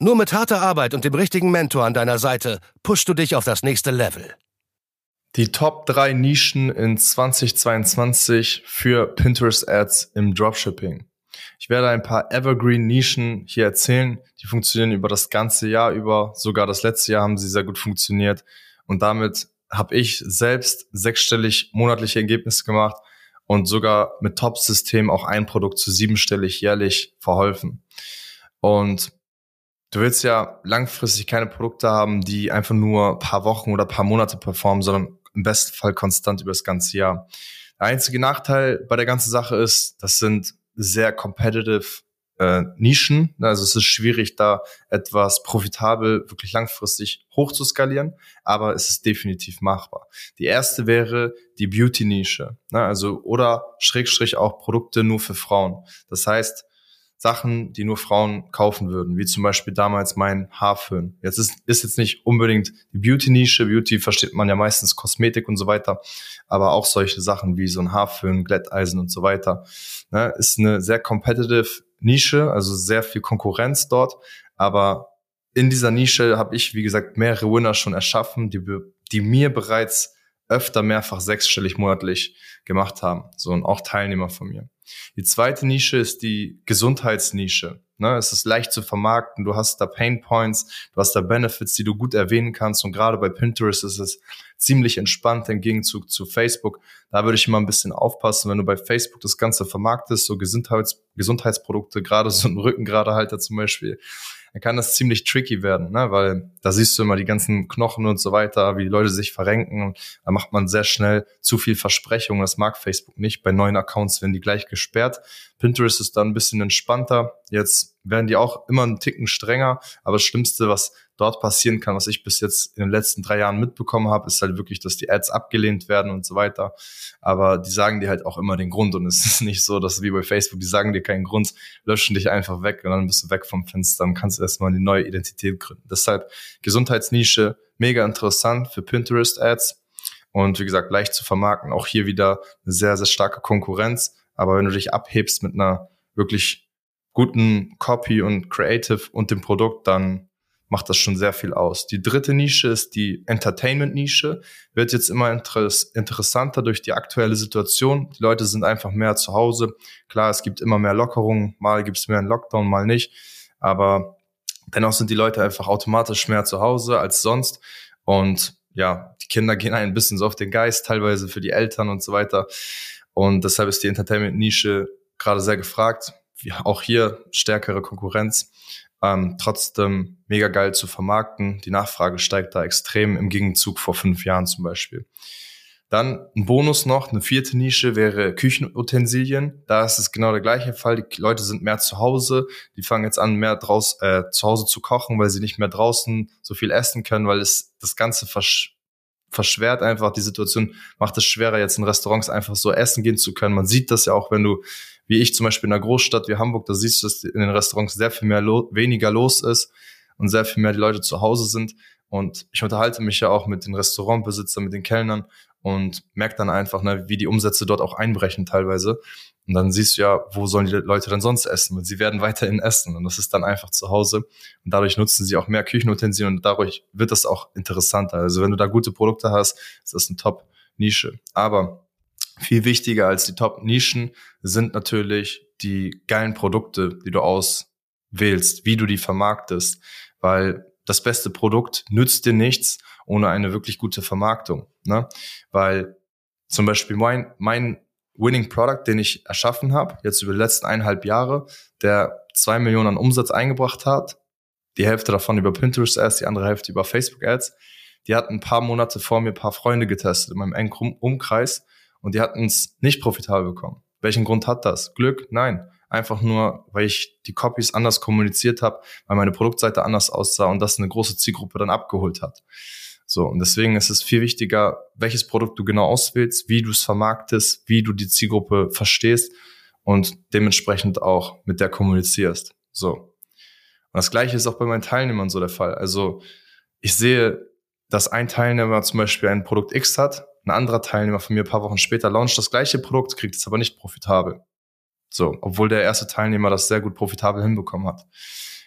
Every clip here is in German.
Nur mit harter Arbeit und dem richtigen Mentor an deiner Seite pushst du dich auf das nächste Level. Die Top 3 Nischen in 2022 für Pinterest Ads im Dropshipping. Ich werde ein paar Evergreen Nischen hier erzählen. Die funktionieren über das ganze Jahr über. Sogar das letzte Jahr haben sie sehr gut funktioniert. Und damit habe ich selbst sechsstellig monatliche Ergebnisse gemacht und sogar mit Top-System auch ein Produkt zu siebenstellig jährlich verholfen. Und du willst ja langfristig keine Produkte haben, die einfach nur paar Wochen oder paar Monate performen, sondern im besten Fall konstant über das ganze Jahr. Der einzige Nachteil bei der ganzen Sache ist, das sind sehr competitive äh, Nischen. Also es ist schwierig, da etwas profitabel wirklich langfristig hoch zu skalieren, aber es ist definitiv machbar. Die erste wäre die Beauty-Nische, ne? also oder Schrägstrich auch Produkte nur für Frauen. Das heißt, Sachen, die nur Frauen kaufen würden, wie zum Beispiel damals mein Haarföhn. Jetzt ist, ist jetzt nicht unbedingt die Beauty-Nische. Beauty versteht man ja meistens Kosmetik und so weiter, aber auch solche Sachen wie so ein Haarföhn, Glätteisen und so weiter. Ne, ist eine sehr competitive Nische, also sehr viel Konkurrenz dort, aber in dieser Nische habe ich, wie gesagt, mehrere Winner schon erschaffen, die, die mir bereits öfter mehrfach sechsstellig monatlich gemacht haben. So und auch Teilnehmer von mir. Die zweite Nische ist die Gesundheitsnische. Ne, es ist leicht zu vermarkten, du hast da Pain Points, du hast da Benefits, die du gut erwähnen kannst und gerade bei Pinterest ist es ziemlich entspannt im Gegenzug zu Facebook. Da würde ich immer ein bisschen aufpassen, wenn du bei Facebook das Ganze vermarktest, so Gesundheits Gesundheitsprodukte, gerade so ein Rückengeradehalter zum Beispiel, dann kann das ziemlich tricky werden, ne? weil da siehst du immer die ganzen Knochen und so weiter, wie die Leute sich verrenken da macht man sehr schnell zu viel Versprechungen. Das mag Facebook nicht. Bei neuen Accounts werden die gleich gesperrt. Pinterest ist dann ein bisschen entspannter. Jetzt werden die auch immer einen Ticken strenger, aber das Schlimmste, was dort passieren kann, was ich bis jetzt in den letzten drei Jahren mitbekommen habe, ist halt wirklich, dass die Ads abgelehnt werden und so weiter. Aber die sagen dir halt auch immer den Grund und es ist nicht so, dass wie bei Facebook, die sagen dir keinen Grund, löschen dich einfach weg und dann bist du weg vom Fenster, dann kannst erstmal eine neue Identität gründen. Deshalb Gesundheitsnische, mega interessant für Pinterest Ads und wie gesagt, leicht zu vermarkten. Auch hier wieder eine sehr, sehr starke Konkurrenz. Aber wenn du dich abhebst mit einer wirklich guten Copy und Creative und dem Produkt, dann macht das schon sehr viel aus. Die dritte Nische ist die Entertainment-Nische. Wird jetzt immer interessanter durch die aktuelle Situation. Die Leute sind einfach mehr zu Hause. Klar, es gibt immer mehr Lockerungen. Mal gibt es mehr einen Lockdown, mal nicht. Aber dennoch sind die Leute einfach automatisch mehr zu Hause als sonst. Und ja, die Kinder gehen ein bisschen so auf den Geist, teilweise für die Eltern und so weiter. Und deshalb ist die Entertainment-Nische gerade sehr gefragt. Auch hier stärkere Konkurrenz ähm, trotzdem mega geil zu vermarkten. Die Nachfrage steigt da extrem im Gegenzug vor fünf Jahren zum Beispiel. Dann ein Bonus noch, eine vierte Nische wäre Küchenutensilien. Da ist es genau der gleiche Fall. Die Leute sind mehr zu Hause. Die fangen jetzt an, mehr draus, äh, zu Hause zu kochen, weil sie nicht mehr draußen so viel essen können, weil es das Ganze versch verschwert einfach die Situation, macht es schwerer, jetzt in Restaurants einfach so essen gehen zu können. Man sieht das ja auch, wenn du wie ich zum Beispiel in einer Großstadt wie Hamburg, da siehst du, dass in den Restaurants sehr viel mehr lo weniger los ist und sehr viel mehr die Leute zu Hause sind. Und ich unterhalte mich ja auch mit den Restaurantbesitzern, mit den Kellnern und merke dann einfach, ne, wie die Umsätze dort auch einbrechen teilweise. Und dann siehst du ja, wo sollen die Leute dann sonst essen? Und sie werden weiterhin essen. Und das ist dann einfach zu Hause. Und dadurch nutzen sie auch mehr Küchenutensilien und dadurch wird das auch interessanter. Also wenn du da gute Produkte hast, ist das eine Top-Nische. Aber viel wichtiger als die Top-Nischen sind natürlich die geilen Produkte, die du auswählst, wie du die vermarktest, weil das beste Produkt nützt dir nichts ohne eine wirklich gute Vermarktung, ne? Weil zum Beispiel mein, mein Winning Product, den ich erschaffen habe, jetzt über die letzten eineinhalb Jahre, der zwei Millionen an Umsatz eingebracht hat, die Hälfte davon über Pinterest Ads, die andere Hälfte über Facebook Ads, die hat ein paar Monate vor mir ein paar Freunde getestet in meinem engen Umkreis und die hatten es nicht profitabel bekommen. Welchen Grund hat das? Glück? Nein. Einfach nur, weil ich die Copies anders kommuniziert habe, weil meine Produktseite anders aussah und das eine große Zielgruppe dann abgeholt hat. So, und deswegen ist es viel wichtiger, welches Produkt du genau auswählst, wie du es vermarktest, wie du die Zielgruppe verstehst und dementsprechend auch mit der kommunizierst. So. Und das gleiche ist auch bei meinen Teilnehmern so der Fall. Also ich sehe, dass ein Teilnehmer zum Beispiel ein Produkt X hat, ein anderer Teilnehmer von mir ein paar Wochen später launcht das gleiche Produkt, kriegt es aber nicht profitabel. So, obwohl der erste Teilnehmer das sehr gut profitabel hinbekommen hat.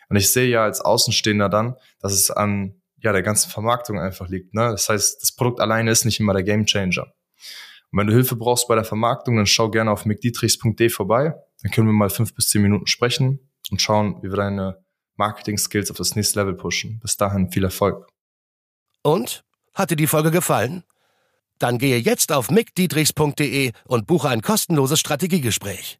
Und ich sehe ja als Außenstehender dann, dass es an ja, der ganzen Vermarktung einfach liegt. Ne? Das heißt, das Produkt alleine ist nicht immer der Gamechanger. Und wenn du Hilfe brauchst bei der Vermarktung, dann schau gerne auf mcdietrichs.de vorbei. Dann können wir mal fünf bis zehn Minuten sprechen und schauen, wie wir deine Marketing-Skills auf das nächste Level pushen. Bis dahin viel Erfolg. Und? Hat dir die Folge gefallen? Dann gehe jetzt auf mcdietrichs.de und buche ein kostenloses Strategiegespräch.